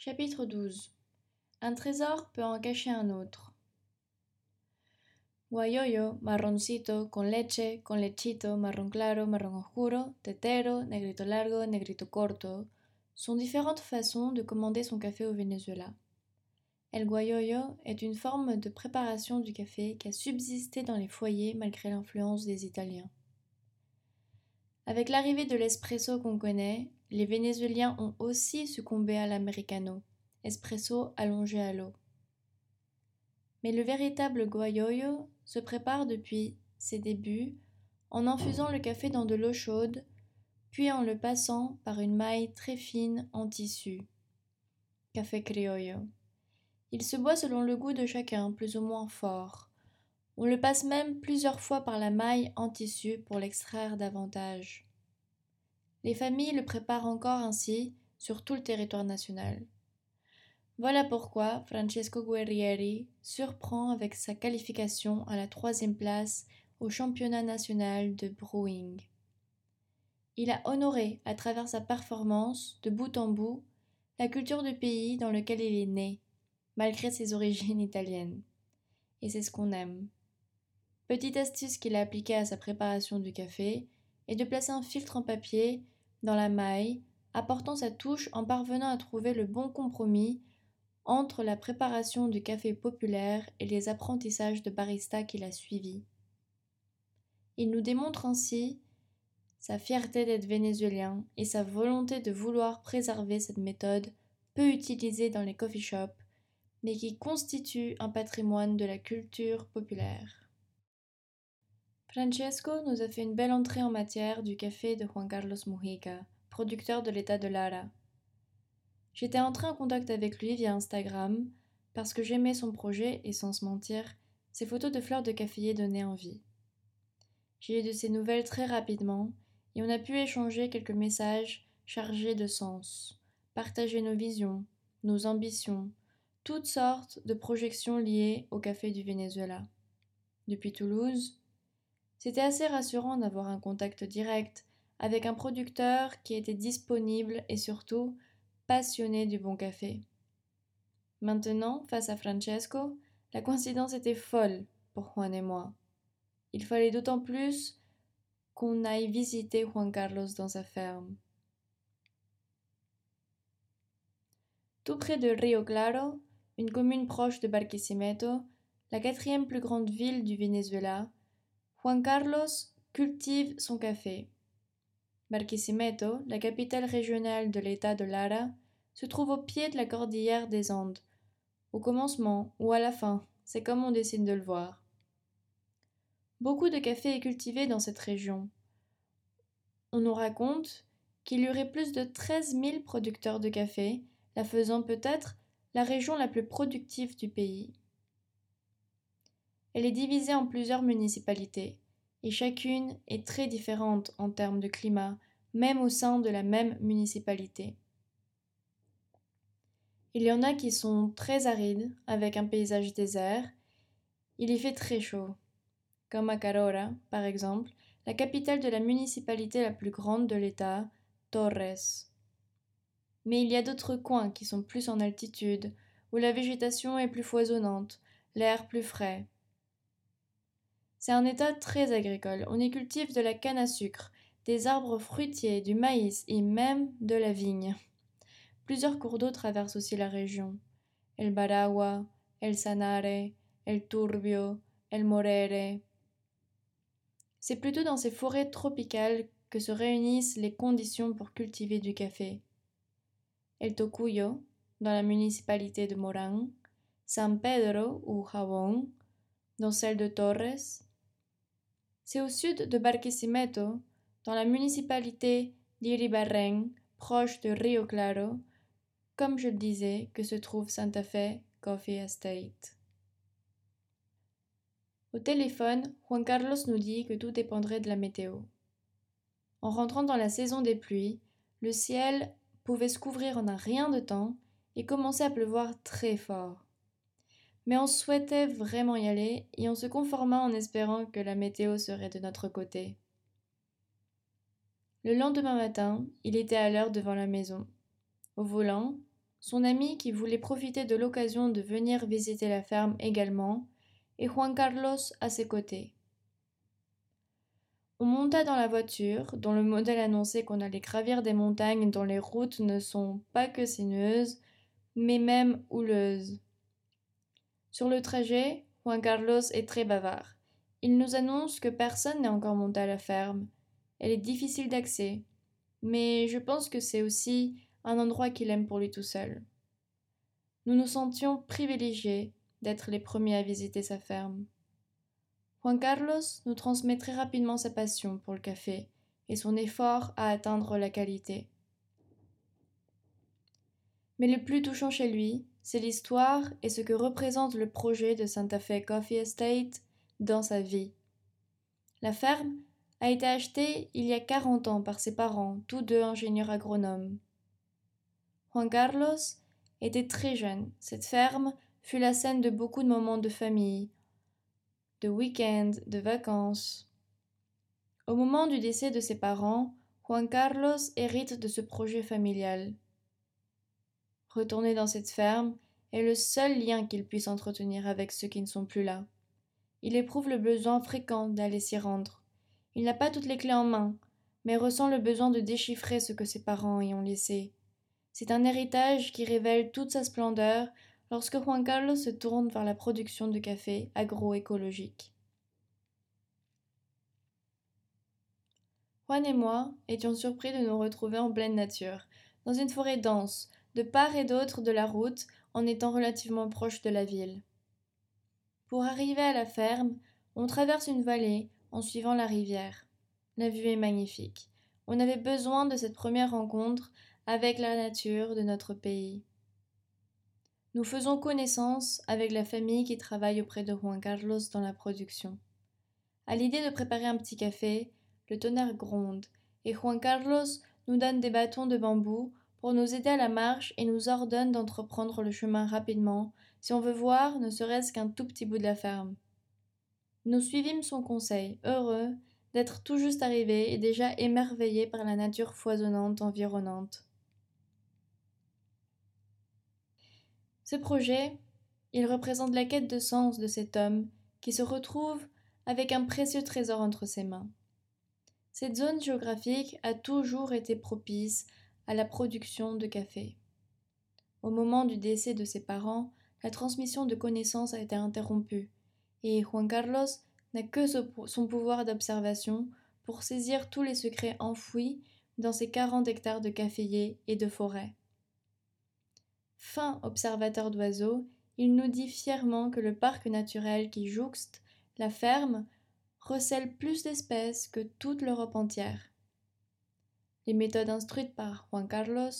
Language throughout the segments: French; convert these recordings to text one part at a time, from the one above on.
Chapitre 12 Un trésor peut en cacher un autre. Guayoyo, marroncito, con leche, con lechito, marron claro, marron oscuro, tetero, negrito largo, negrito corto sont différentes façons de commander son café au Venezuela. El guayoyo est une forme de préparation du café qui a subsisté dans les foyers malgré l'influence des Italiens. Avec l'arrivée de l'espresso qu'on connaît, les Vénézuéliens ont aussi succombé à l'americano, espresso allongé à l'eau. Mais le véritable guayoyo se prépare depuis ses débuts en infusant le café dans de l'eau chaude, puis en le passant par une maille très fine en tissu. Café criollo. Il se boit selon le goût de chacun, plus ou moins fort. On le passe même plusieurs fois par la maille en tissu pour l'extraire davantage. Les familles le préparent encore ainsi sur tout le territoire national. Voilà pourquoi Francesco Guerrieri surprend avec sa qualification à la troisième place au championnat national de brewing. Il a honoré, à travers sa performance, de bout en bout, la culture du pays dans lequel il est né, malgré ses origines italiennes. Et c'est ce qu'on aime. Petite astuce qu'il a appliquée à sa préparation du café est de placer un filtre en papier dans la maille, apportant sa touche en parvenant à trouver le bon compromis entre la préparation du café populaire et les apprentissages de barista qu'il a suivis. Il nous démontre ainsi sa fierté d'être vénézuélien et sa volonté de vouloir préserver cette méthode peu utilisée dans les coffee shops, mais qui constitue un patrimoine de la culture populaire. Francesco nous a fait une belle entrée en matière du café de Juan Carlos Mujica, producteur de l'état de Lara. J'étais entré en contact avec lui via Instagram parce que j'aimais son projet et sans se mentir, ses photos de fleurs de caféier donnaient envie. J'ai eu de ses nouvelles très rapidement et on a pu échanger quelques messages chargés de sens, partager nos visions, nos ambitions, toutes sortes de projections liées au café du Venezuela. Depuis Toulouse, c'était assez rassurant d'avoir un contact direct avec un producteur qui était disponible et surtout passionné du bon café. Maintenant, face à Francesco, la coïncidence était folle pour Juan et moi. Il fallait d'autant plus qu'on aille visiter Juan Carlos dans sa ferme. Tout près de Rio Claro, une commune proche de Barquisimeto, la quatrième plus grande ville du Venezuela, Juan Carlos cultive son café. Barquisimeto, la capitale régionale de l'État de Lara, se trouve au pied de la cordillère des Andes, au commencement ou à la fin, c'est comme on décide de le voir. Beaucoup de café est cultivé dans cette région. On nous raconte qu'il y aurait plus de 13 000 producteurs de café, la faisant peut-être la région la plus productive du pays. Elle est divisée en plusieurs municipalités, et chacune est très différente en termes de climat, même au sein de la même municipalité. Il y en a qui sont très arides, avec un paysage désert. Il y fait très chaud, comme à Carora, par exemple, la capitale de la municipalité la plus grande de l'État, Torres. Mais il y a d'autres coins qui sont plus en altitude, où la végétation est plus foisonnante, l'air plus frais. C'est un état très agricole. On y cultive de la canne à sucre, des arbres fruitiers, du maïs et même de la vigne. Plusieurs cours d'eau traversent aussi la région. El Baragua, El Sanare, El Turbio, El Morere. C'est plutôt dans ces forêts tropicales que se réunissent les conditions pour cultiver du café. El Tocuyo, dans la municipalité de Morán, San Pedro ou Jabón, dans celle de Torres, c'est au sud de Barquisimeto, dans la municipalité d'Iribarren, proche de Rio Claro, comme je le disais, que se trouve Santa Fe Coffee Estate. Au téléphone, Juan Carlos nous dit que tout dépendrait de la météo. En rentrant dans la saison des pluies, le ciel pouvait se couvrir en un rien de temps et commencer à pleuvoir très fort mais on souhaitait vraiment y aller et on se conforma en espérant que la météo serait de notre côté. Le lendemain matin, il était à l'heure devant la maison. Au volant, son ami qui voulait profiter de l'occasion de venir visiter la ferme également, et Juan Carlos à ses côtés. On monta dans la voiture, dont le modèle annonçait qu'on allait gravir des montagnes dont les routes ne sont pas que sinueuses, mais même houleuses. Sur le trajet, Juan Carlos est très bavard. Il nous annonce que personne n'est encore monté à la ferme. Elle est difficile d'accès, mais je pense que c'est aussi un endroit qu'il aime pour lui tout seul. Nous nous sentions privilégiés d'être les premiers à visiter sa ferme. Juan Carlos nous transmet très rapidement sa passion pour le café et son effort à atteindre la qualité. Mais le plus touchant chez lui, c'est l'histoire et ce que représente le projet de Santa Fe Coffee Estate dans sa vie. La ferme a été achetée il y a 40 ans par ses parents, tous deux ingénieurs agronomes. Juan Carlos était très jeune. Cette ferme fut la scène de beaucoup de moments de famille, de week-ends, de vacances. Au moment du décès de ses parents, Juan Carlos hérite de ce projet familial. Retourner dans cette ferme est le seul lien qu'il puisse entretenir avec ceux qui ne sont plus là. Il éprouve le besoin fréquent d'aller s'y rendre. Il n'a pas toutes les clés en main, mais ressent le besoin de déchiffrer ce que ses parents y ont laissé. C'est un héritage qui révèle toute sa splendeur lorsque Juan Carlos se tourne vers la production de café agroécologique. Juan et moi étions surpris de nous retrouver en pleine nature, dans une forêt dense, de part et d'autre de la route, en étant relativement proche de la ville. Pour arriver à la ferme, on traverse une vallée en suivant la rivière. La vue est magnifique. On avait besoin de cette première rencontre avec la nature de notre pays. Nous faisons connaissance avec la famille qui travaille auprès de Juan Carlos dans la production. À l'idée de préparer un petit café, le tonnerre gronde et Juan Carlos nous donne des bâtons de bambou pour nous aider à la marche et nous ordonne d'entreprendre le chemin rapidement si on veut voir ne serait-ce qu'un tout petit bout de la ferme. Nous suivîmes son conseil, heureux d'être tout juste arrivés et déjà émerveillés par la nature foisonnante environnante. Ce projet, il représente la quête de sens de cet homme qui se retrouve avec un précieux trésor entre ses mains. Cette zone géographique a toujours été propice à la production de café. Au moment du décès de ses parents, la transmission de connaissances a été interrompue, et Juan Carlos n'a que son pouvoir d'observation pour saisir tous les secrets enfouis dans ces quarante hectares de caféiers et de forêts. Fin observateur d'oiseaux, il nous dit fièrement que le parc naturel qui jouxte la ferme recèle plus d'espèces que toute l'Europe entière. Les méthodes instruites par Juan Carlos,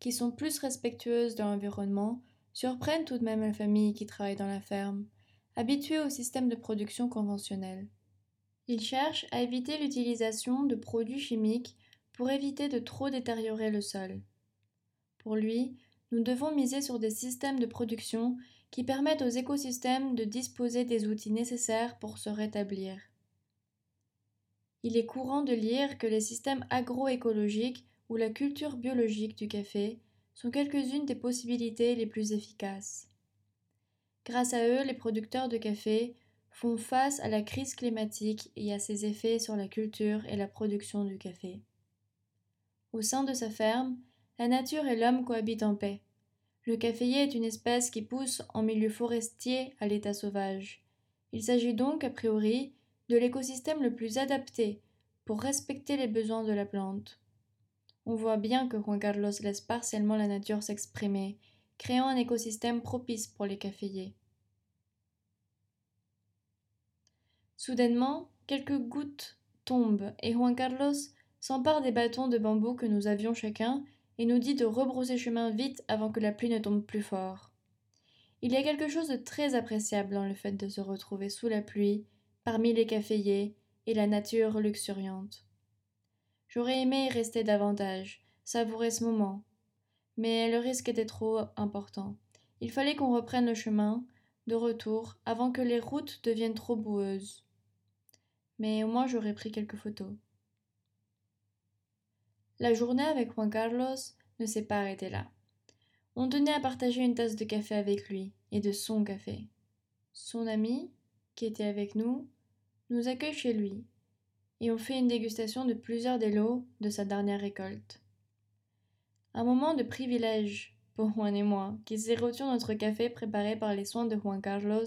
qui sont plus respectueuses de l'environnement, surprennent tout de même la famille qui travaille dans la ferme, habituée au système de production conventionnel. Il cherche à éviter l'utilisation de produits chimiques pour éviter de trop détériorer le sol. Pour lui, nous devons miser sur des systèmes de production qui permettent aux écosystèmes de disposer des outils nécessaires pour se rétablir. Il est courant de lire que les systèmes agroécologiques ou la culture biologique du café sont quelques-unes des possibilités les plus efficaces. Grâce à eux, les producteurs de café font face à la crise climatique et à ses effets sur la culture et la production du café. Au sein de sa ferme, la nature et l'homme cohabitent en paix. Le caféier est une espèce qui pousse en milieu forestier à l'état sauvage. Il s'agit donc, a priori, de l'écosystème le plus adapté pour respecter les besoins de la plante. On voit bien que Juan Carlos laisse partiellement la nature s'exprimer, créant un écosystème propice pour les caféiers. Soudainement, quelques gouttes tombent et Juan Carlos s'empare des bâtons de bambou que nous avions chacun et nous dit de rebrousser chemin vite avant que la pluie ne tombe plus fort. Il y a quelque chose de très appréciable dans le fait de se retrouver sous la pluie, parmi les caféiers et la nature luxuriante. J'aurais aimé y rester davantage, savourer ce moment. Mais le risque était trop important. Il fallait qu'on reprenne le chemin de retour avant que les routes deviennent trop boueuses. Mais au moins j'aurais pris quelques photos. La journée avec Juan Carlos ne s'est pas arrêtée là. On tenait à partager une tasse de café avec lui, et de son café. Son ami, qui était avec nous, nous accueille chez lui, et on fait une dégustation de plusieurs des lots de sa dernière récolte. Un moment de privilège pour Juan et moi, qui sirotions notre café préparé par les soins de Juan Carlos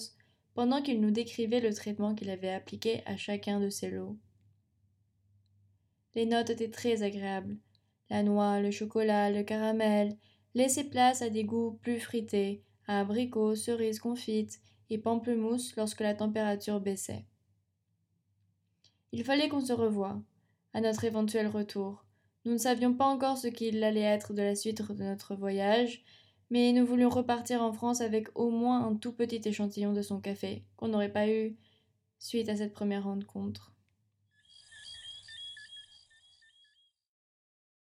pendant qu'il nous décrivait le traitement qu'il avait appliqué à chacun de ses lots. Les notes étaient très agréables. La noix, le chocolat, le caramel laissaient place à des goûts plus frités, à abricots, cerises confites et pamplemousse lorsque la température baissait. Il fallait qu'on se revoie, à notre éventuel retour. Nous ne savions pas encore ce qu'il allait être de la suite de notre voyage, mais nous voulions repartir en France avec au moins un tout petit échantillon de son café, qu'on n'aurait pas eu suite à cette première rencontre.